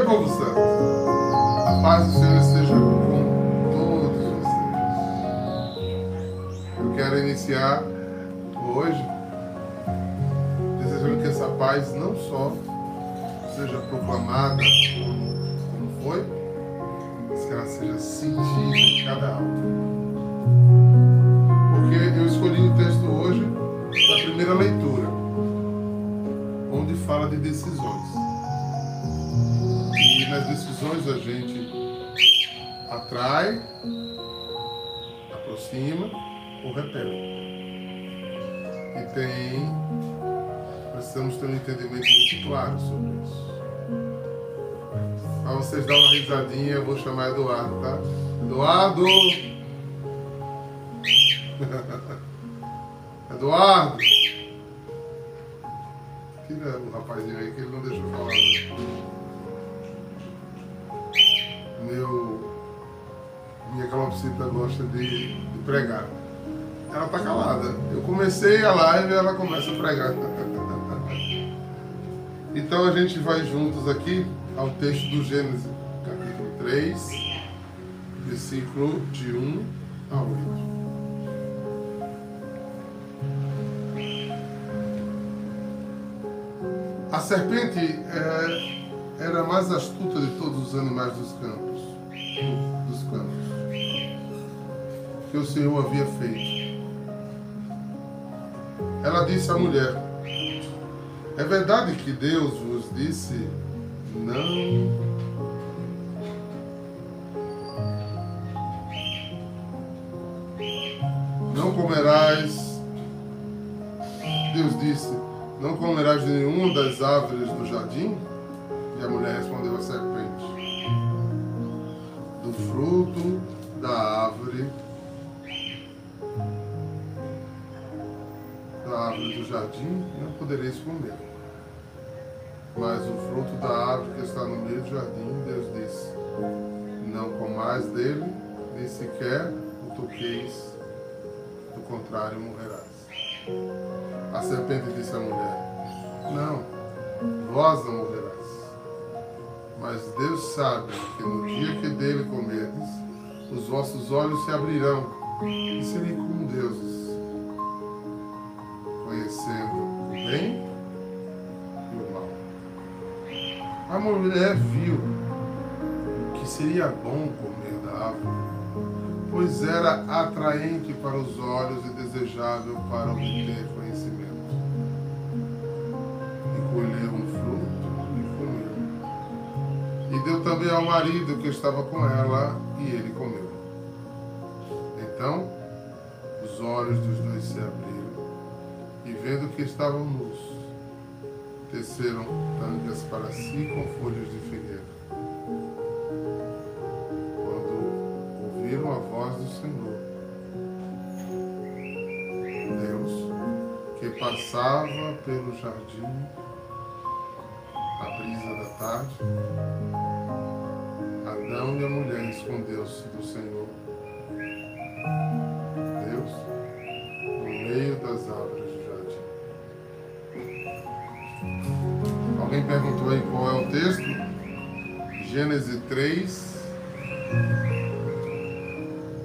povo santo. A paz do Senhor esteja com todos vocês. Eu quero iniciar hoje desejando que essa paz não só seja proclamada como, como foi, mas que ela seja sentida em cada alma. Porque eu escolhi o texto hoje da primeira leitura, onde fala de decisões nas decisões a gente atrai, aproxima ou repele. E tem. Precisamos ter um entendimento muito claro sobre isso. Para vocês dar uma risadinha, eu vou chamar Eduardo, tá? Eduardo! Eduardo! Tira o rapazinho aí que ele não deixou falar. Meu minha calopsita gosta de, de pregar. Ela tá calada. Eu comecei a live e ela começa a pregar. Então a gente vai juntos aqui ao texto do Gênesis, capítulo 3, versículo de 1 a 8. A serpente é, era a mais astuta de todos os animais dos campos dos campos que o Senhor havia feito. Ela disse à mulher: É verdade que Deus vos disse não não comerás. Deus disse: Não comerás de nenhuma das árvores do jardim? E a mulher respondeu à serpente: do fruto da árvore, da árvore do jardim, não podereis comer. Mas o fruto da árvore que está no meio do jardim, Deus disse: Não comais dele, nem sequer o toqueis, do contrário morrerás. A serpente disse à mulher: Não, vós não morrerás. Mas Deus sabe que no dia que dele comerdes, os vossos olhos se abrirão e serem como deuses, conhecendo o bem e o mal. A mulher viu que seria bom comer da árvore, pois era atraente para os olhos e desejável para obter conhecimento. Também ao marido que estava com ela, e ele comeu. Então, os olhos dos dois se abriram, e vendo que estavam nus, teceram tangas para si com folhas de figueira. Quando ouviram a voz do Senhor, Deus, que passava pelo jardim, a brisa da tarde, Adão e a mulher escondeu-se do Senhor. Deus, no meio das árvores do jardim. Alguém perguntou aí qual é o texto? Gênesis 3,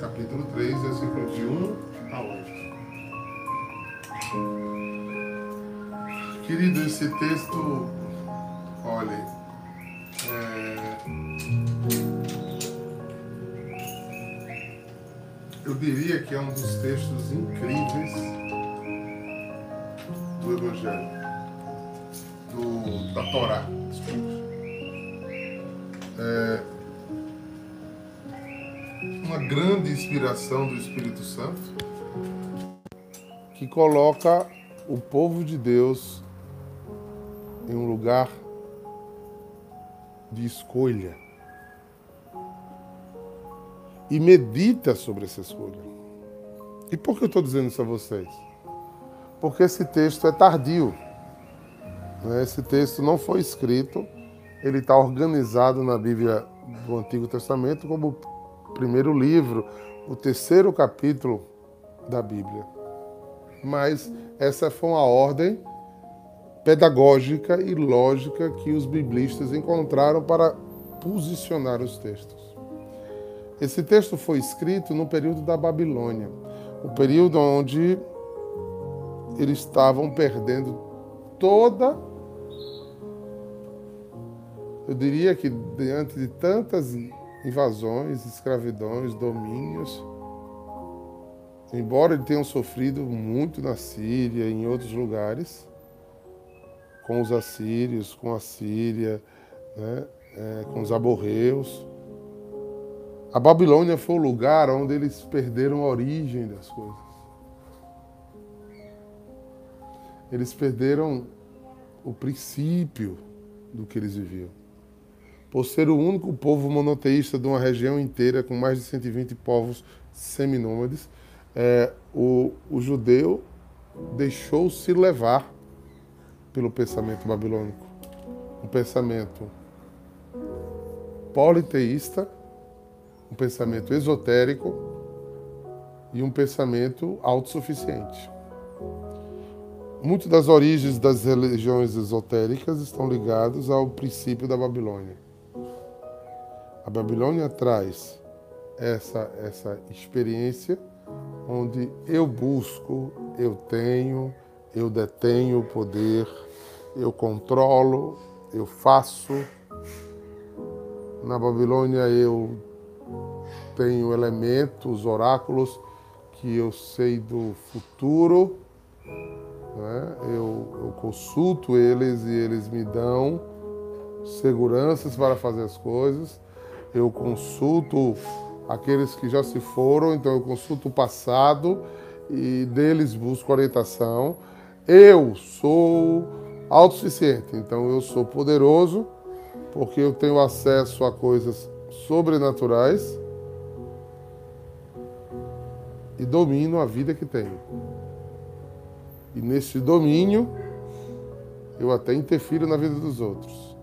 capítulo 3, versículo de 1 a 8. Querido, esse texto, olhe, é um dos textos incríveis do Evangelho, do, da Torá. É uma grande inspiração do Espírito Santo que coloca o povo de Deus em um lugar de escolha e medita sobre essa escolha. E por que eu estou dizendo isso a vocês? Porque esse texto é tardio. Né? Esse texto não foi escrito, ele está organizado na Bíblia do Antigo Testamento como o primeiro livro, o terceiro capítulo da Bíblia. Mas essa foi uma ordem pedagógica e lógica que os biblistas encontraram para posicionar os textos. Esse texto foi escrito no período da Babilônia, o período onde eles estavam perdendo toda. Eu diria que diante de tantas invasões, escravidões, domínios, embora eles tenham sofrido muito na Síria e em outros lugares, com os assírios, com a Síria, né, é, com os aborreus, a Babilônia foi o lugar onde eles perderam a origem das coisas. Eles perderam o princípio do que eles viviam. Por ser o único povo monoteísta de uma região inteira com mais de 120 povos seminômades, é, o, o judeu deixou-se levar pelo pensamento babilônico. Um pensamento politeísta um pensamento esotérico e um pensamento autossuficiente. Muitas das origens das religiões esotéricas estão ligadas ao princípio da Babilônia. A Babilônia traz essa, essa experiência onde eu busco, eu tenho, eu detenho o poder, eu controlo, eu faço. Na Babilônia eu tenho elementos, oráculos que eu sei do futuro, né? eu, eu consulto eles e eles me dão seguranças para fazer as coisas. Eu consulto aqueles que já se foram, então eu consulto o passado e deles busco orientação. Eu sou autossuficiente, então eu sou poderoso porque eu tenho acesso a coisas sobrenaturais e domino a vida que tenho. E nesse domínio, eu até interfiro na vida dos outros.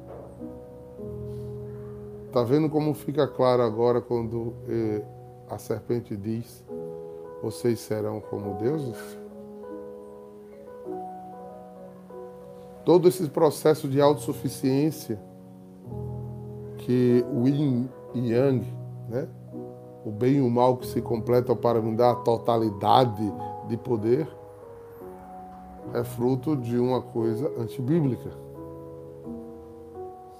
Está vendo como fica claro agora quando eh, a serpente diz: Vocês serão como deuses? Todo esse processo de autossuficiência que o yin e yang, né? O bem e o mal que se completam para me dar a totalidade de poder, é fruto de uma coisa antibíblica,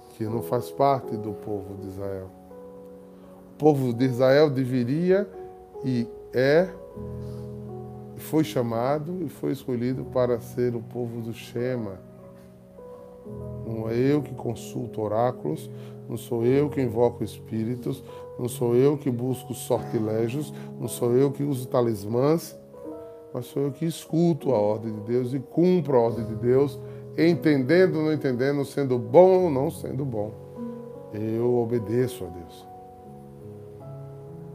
que não faz parte do povo de Israel. O povo de Israel deveria e é, foi chamado e foi escolhido para ser o povo do Shema. Não é eu que consulto oráculos, não sou eu que invoco espíritos, não sou eu que busco sortilégios, não sou eu que uso talismãs, mas sou eu que escuto a ordem de Deus e cumpro a ordem de Deus, entendendo ou não entendendo, sendo bom ou não sendo bom. Eu obedeço a Deus.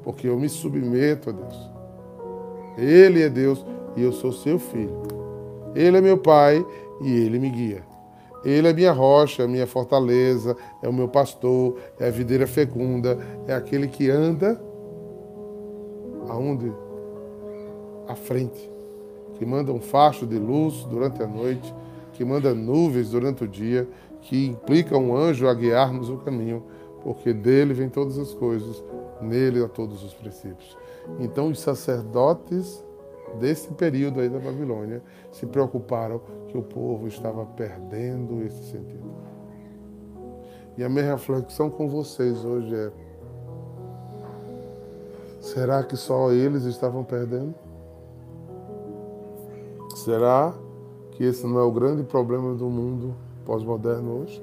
Porque eu me submeto a Deus. Ele é Deus e eu sou seu filho. Ele é meu pai e ele me guia. Ele é minha rocha, minha fortaleza, é o meu pastor, é a videira fecunda, é aquele que anda aonde? À frente, que manda um facho de luz durante a noite, que manda nuvens durante o dia, que implica um anjo a guiar-nos o caminho, porque dele vem todas as coisas, nele há todos os princípios. Então os sacerdotes desse período aí da Babilônia se preocuparam que o povo estava perdendo esse sentido. E a minha reflexão com vocês hoje é: será que só eles estavam perdendo? Será que esse não é o grande problema do mundo pós-moderno hoje?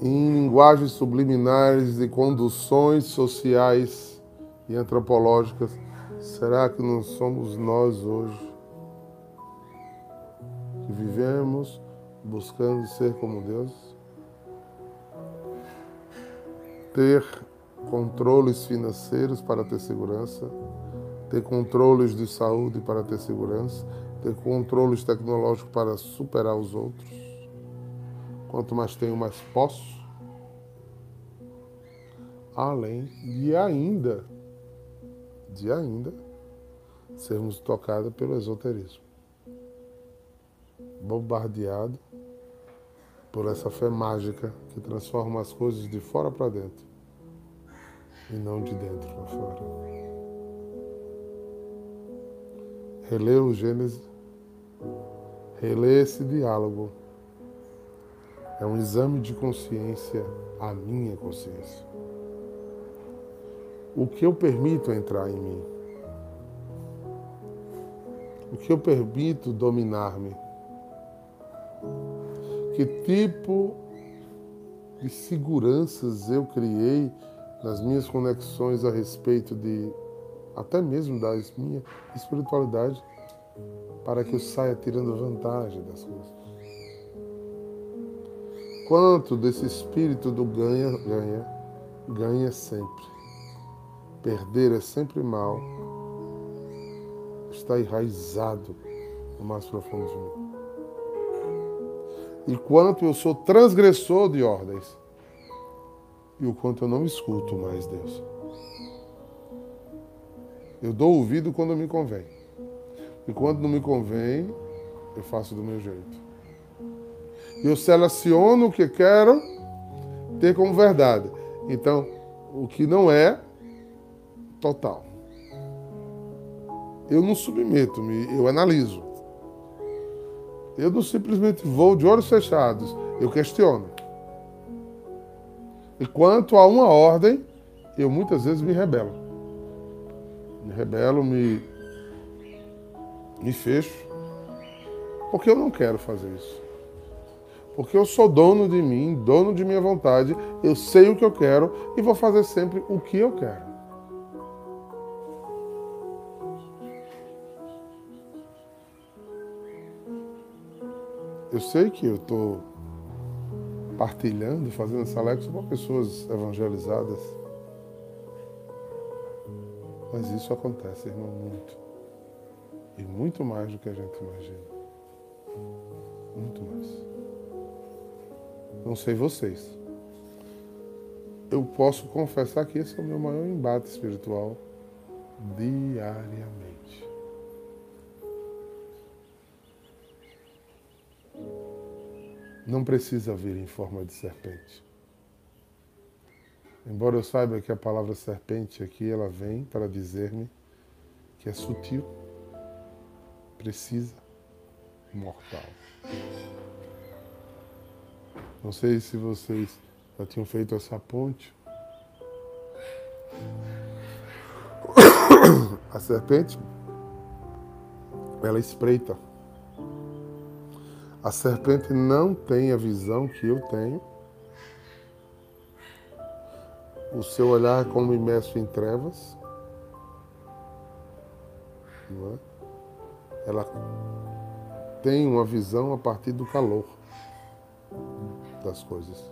Em linguagens subliminares de conduções sociais e antropológicas, será que não somos nós hoje que vivemos buscando ser como Deus? Ter controles financeiros para ter segurança, ter controles de saúde para ter segurança, ter controles tecnológicos para superar os outros. Quanto mais tenho, mais posso. Além de ainda de ainda sermos tocados pelo esoterismo. bombardeado por essa fé mágica que transforma as coisas de fora para dentro e não de dentro para fora. Relê o Gênesis, relê esse diálogo. É um exame de consciência, a minha consciência. O que eu permito entrar em mim? O que eu permito dominar-me? Que tipo de seguranças eu criei nas minhas conexões a respeito de até mesmo da minha espiritualidade para que eu saia tirando vantagem das coisas. Quanto desse espírito do ganha, ganha, ganha sempre. Perder é sempre mal. Está enraizado no mais profundo de mim. E quanto eu sou transgressor de ordens. E o quanto eu não escuto mais Deus. Eu dou ouvido quando me convém. E quando não me convém, eu faço do meu jeito. Eu seleciono o que quero ter como verdade. Então, o que não é, total. Eu não submeto-me, eu analiso. Eu não simplesmente vou de olhos fechados, eu questiono. E quanto a uma ordem, eu muitas vezes me rebelo. Me rebelo, me, me fecho, porque eu não quero fazer isso. Porque eu sou dono de mim, dono de minha vontade, eu sei o que eu quero e vou fazer sempre o que eu quero. Eu sei que eu estou partilhando, fazendo essa lecção com pessoas evangelizadas. Mas isso acontece, irmão, muito. E muito mais do que a gente imagina. Muito mais. Não sei vocês. Eu posso confessar que esse é o meu maior embate espiritual diariamente. Não precisa vir em forma de serpente. Embora eu saiba que a palavra serpente aqui ela vem para dizer-me que é sutil, precisa, mortal. Não sei se vocês já tinham feito essa ponte. A serpente, ela espreita a serpente não tem a visão que eu tenho. O seu olhar é como imerso em trevas. É? Ela tem uma visão a partir do calor das coisas.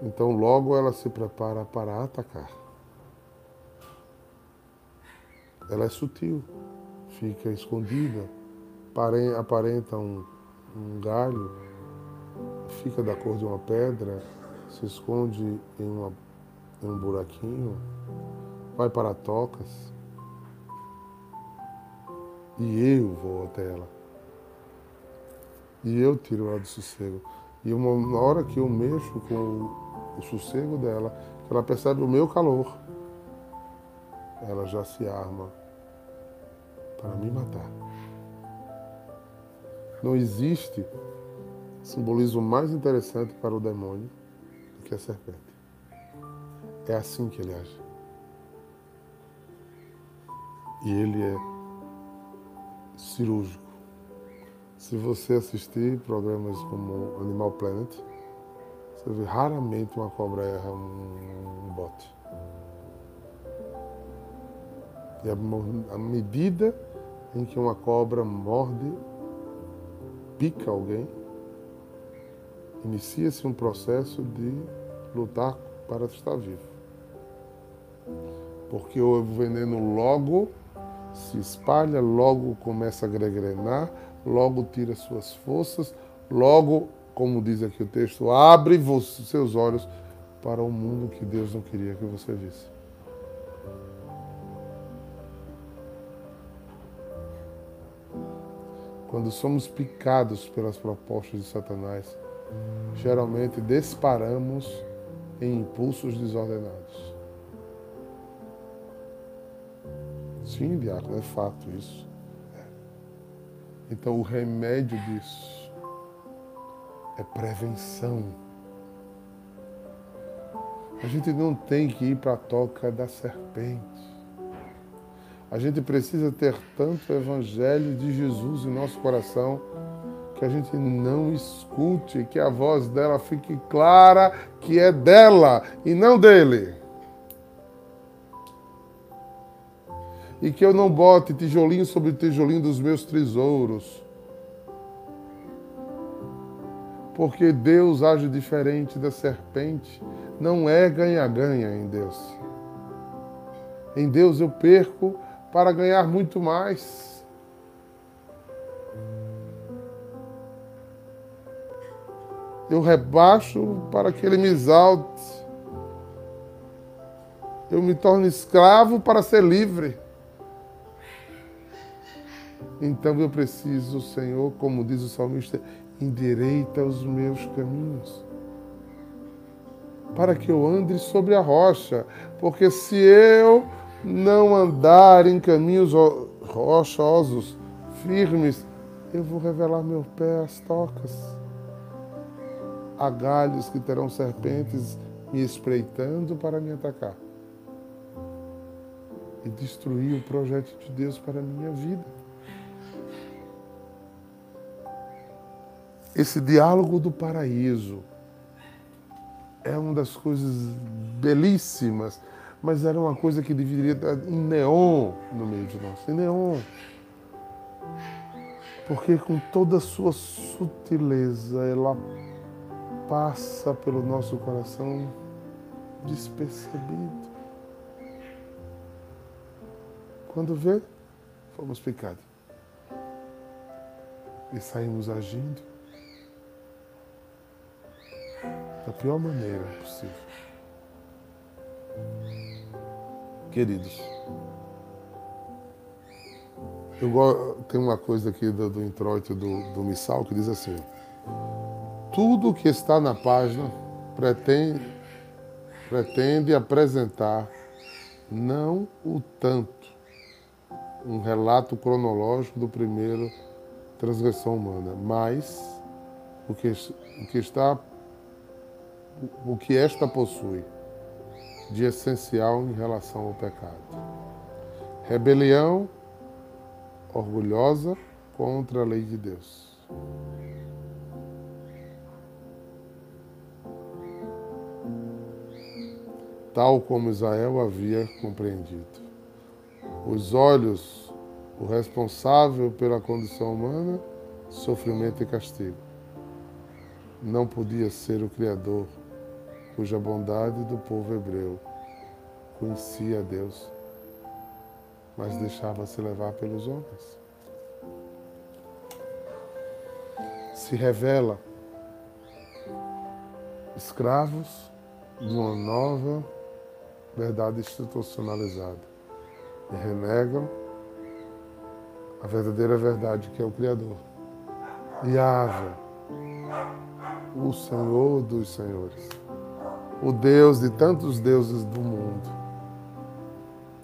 Então, logo ela se prepara para atacar. Ela é sutil, fica escondida aparenta um, um galho, fica da cor de uma pedra, se esconde em, uma, em um buraquinho, vai para tocas e eu vou até ela. E eu tiro ela do sossego. E uma, na hora que eu mexo com o, o sossego dela, ela percebe o meu calor, ela já se arma para me matar. Não existe simbolismo mais interessante para o demônio do que a serpente. É assim que ele age. E ele é cirúrgico. Se você assistir programas como Animal Planet, você vê raramente uma cobra erra um, bote. E a medida em que uma cobra morde pica alguém, inicia-se um processo de lutar para estar vivo. Porque o veneno logo se espalha, logo começa a gregrenar, logo tira suas forças, logo, como diz aqui o texto, abre seus olhos para o mundo que Deus não queria que você visse. Quando somos picados pelas propostas de Satanás, geralmente disparamos em impulsos desordenados. Sim, diácono, é fato isso. Então, o remédio disso é prevenção. A gente não tem que ir para a toca da serpente. A gente precisa ter tanto o Evangelho de Jesus em nosso coração que a gente não escute, que a voz dela fique clara que é dela e não dele. E que eu não bote tijolinho sobre tijolinho dos meus tesouros. Porque Deus age diferente da serpente. Não é ganha-ganha em Deus. Em Deus eu perco para ganhar muito mais. Eu rebaixo para que ele me exalte. Eu me torno escravo para ser livre. Então eu preciso, Senhor, como diz o salmista, endireita os meus caminhos. Para que eu ande sobre a rocha. Porque se eu não andar em caminhos rochosos, firmes, eu vou revelar meu pé às tocas. Há galhos que terão serpentes me espreitando para me atacar e destruir o projeto de Deus para a minha vida. Esse diálogo do paraíso é uma das coisas belíssimas mas era uma coisa que deveria estar em neon no meio de nós, em neon. Porque com toda a sua sutileza, ela passa pelo nosso coração despercebido. Quando vê, fomos picados. E saímos agindo da pior maneira possível. Queridos, eu tem uma coisa aqui do, do introito do, do Missal que diz assim: tudo que está na página pretende, pretende apresentar não o tanto um relato cronológico do primeiro transgressão humana, mas o que, o que está o que esta possui de essencial em relação ao pecado. Rebelião orgulhosa contra a lei de Deus. Tal como Israel havia compreendido. Os olhos, o responsável pela condição humana, sofrimento e castigo. Não podia ser o Criador cuja bondade do povo hebreu conhecia Deus, mas deixava-se levar pelos homens. Se revela escravos de uma nova verdade institucionalizada e renegam a verdadeira verdade que é o Criador. Yahvé, o Senhor dos Senhores o Deus de tantos deuses do mundo.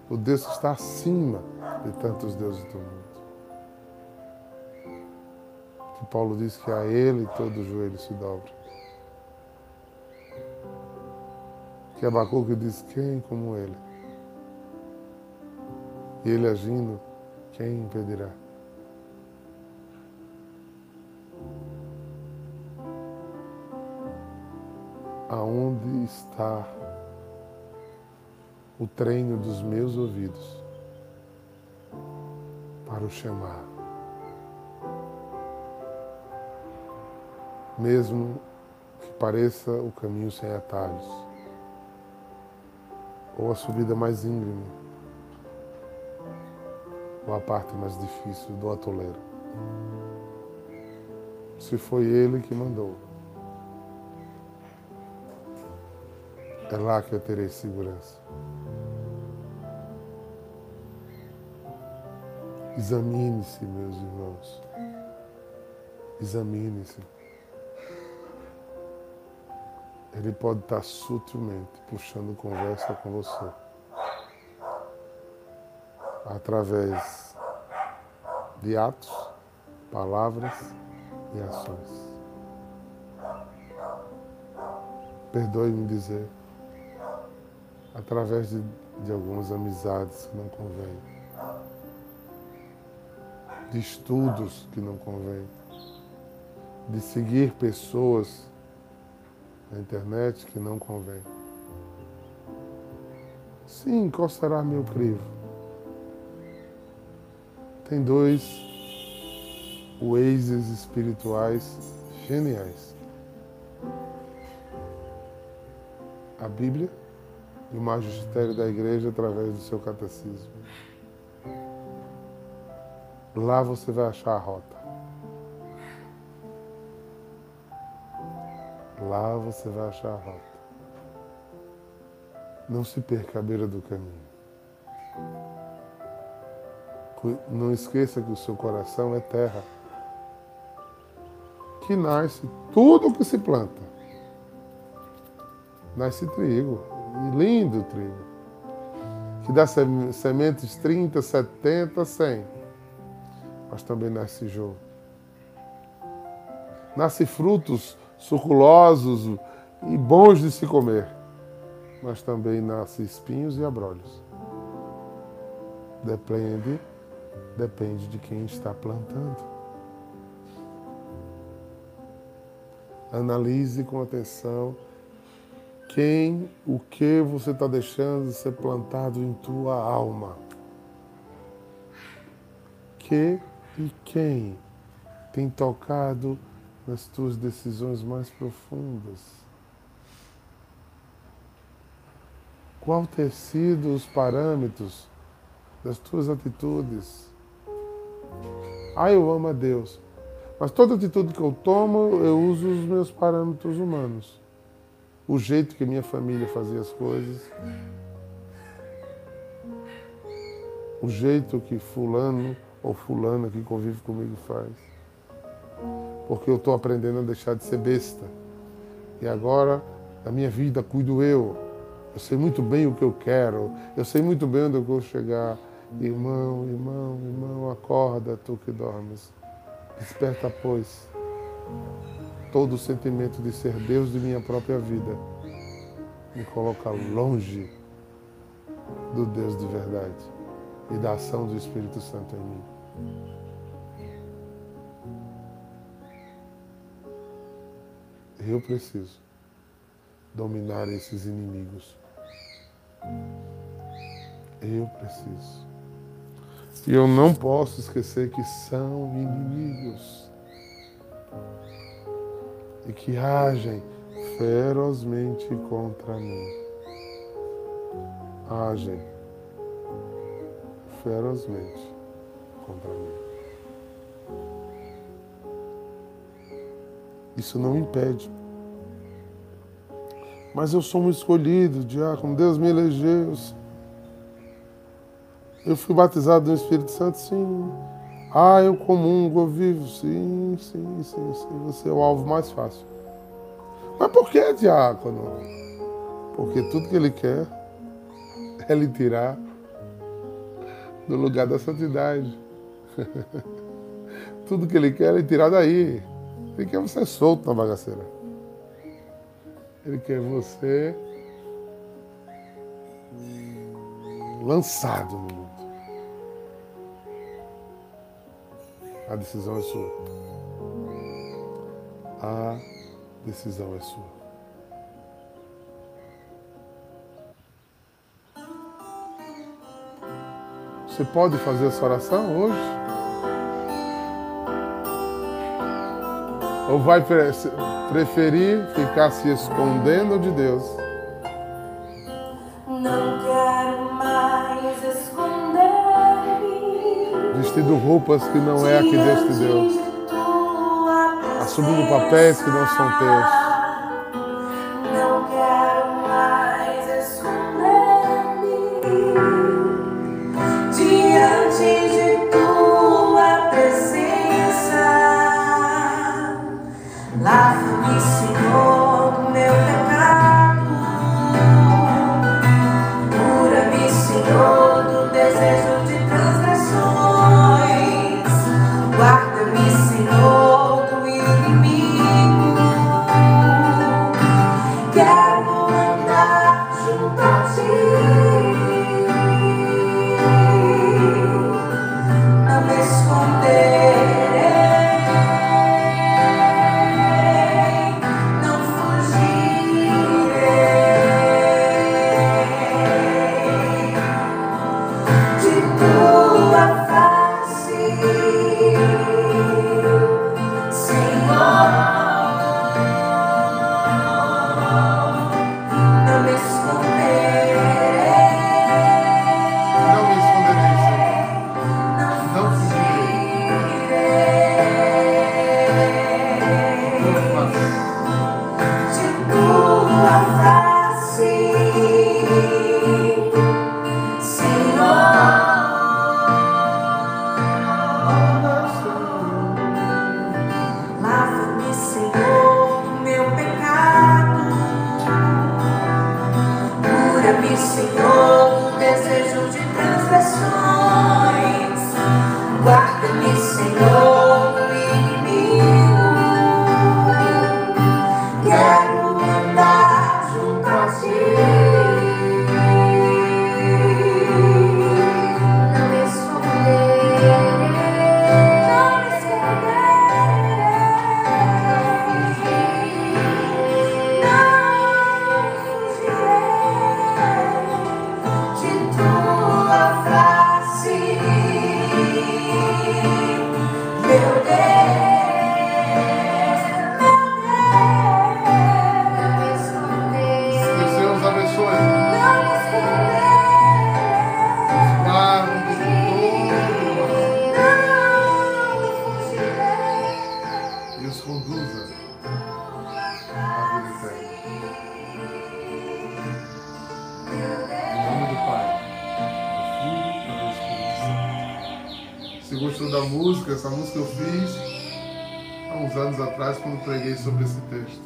O Deus que está acima de tantos deuses do mundo. Que Paulo diz que a Ele todo joelho se dobra. Que Abacuque diz: quem como Ele? E Ele agindo, quem impedirá? Aonde está o treino dos meus ouvidos para o chamar. Mesmo que pareça o caminho sem atalhos, ou a subida mais íngreme, ou a parte mais difícil do atoleiro. Se foi Ele que mandou. É lá que eu terei segurança. Examine-se, meus irmãos. Examine-se. Ele pode estar sutilmente puxando conversa com você. Através de atos, palavras e ações. Perdoe-me dizer, através de, de algumas amizades que não convêm, de estudos que não convêm, de seguir pessoas na internet que não convém. Sim, qual será meu crivo? Tem dois Waze's espirituais geniais. A Bíblia o magistério da igreja através do seu catecismo. Lá você vai achar a rota. Lá você vai achar a rota. Não se perca à beira do caminho. Não esqueça que o seu coração é terra, que nasce tudo o que se planta. Nasce trigo, lindo trigo, que dá sementes 30, 70, 100, mas também nasce jogo. Nasce frutos suculosos e bons de se comer, mas também nasce espinhos e abrolhos. Depende, depende de quem está plantando. Analise com atenção quem, o que você está deixando de ser plantado em tua alma. Que e quem tem tocado nas tuas decisões mais profundas? Qual ter sido os parâmetros das tuas atitudes? Ah, eu amo a Deus. Mas toda atitude que eu tomo, eu uso os meus parâmetros humanos. O jeito que minha família fazia as coisas. O jeito que fulano ou fulana que convive comigo faz porque eu estou aprendendo a deixar de ser besta. E agora, na minha vida, cuido eu. Eu sei muito bem o que eu quero, eu sei muito bem onde eu vou chegar. Irmão, irmão, irmão, acorda, tu que dormes. Desperta, pois, todo o sentimento de ser Deus de minha própria vida. Me coloca longe do Deus de verdade e da ação do Espírito Santo em mim. Eu preciso dominar esses inimigos. Eu preciso. E eu não posso esquecer que são inimigos e que agem ferozmente contra mim. Agem ferozmente contra mim. Isso não impede. Mas eu sou um escolhido, diácono. Deus me elegeu. Eu fui batizado no Espírito Santo, sim. Ah, eu comungo, eu vivo, sim, sim, sim, sim. Você é o alvo mais fácil. Mas por que, diácono? Porque tudo que ele quer é lhe tirar do lugar da santidade. tudo que ele quer é lhe tirar daí. Ele quer você solto na bagaceira. Ele quer você lançado no mundo. A decisão é sua. A decisão é sua. Você pode fazer essa oração hoje? Ou vai preferir ficar se escondendo de Deus? Vestindo roupas que não é a que Deus te deu. Assumindo papéis que não são teus. Essa música eu fiz há uns anos atrás quando preguei sobre esse texto.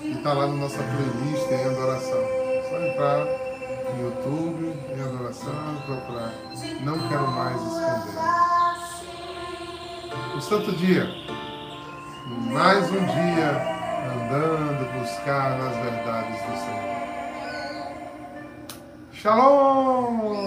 E está lá na nossa playlist em adoração. Só entrar no YouTube, em adoração, procurar. Não quero mais esconder. o santo dia. Mais um dia andando buscar nas verdades do Senhor. Shalom!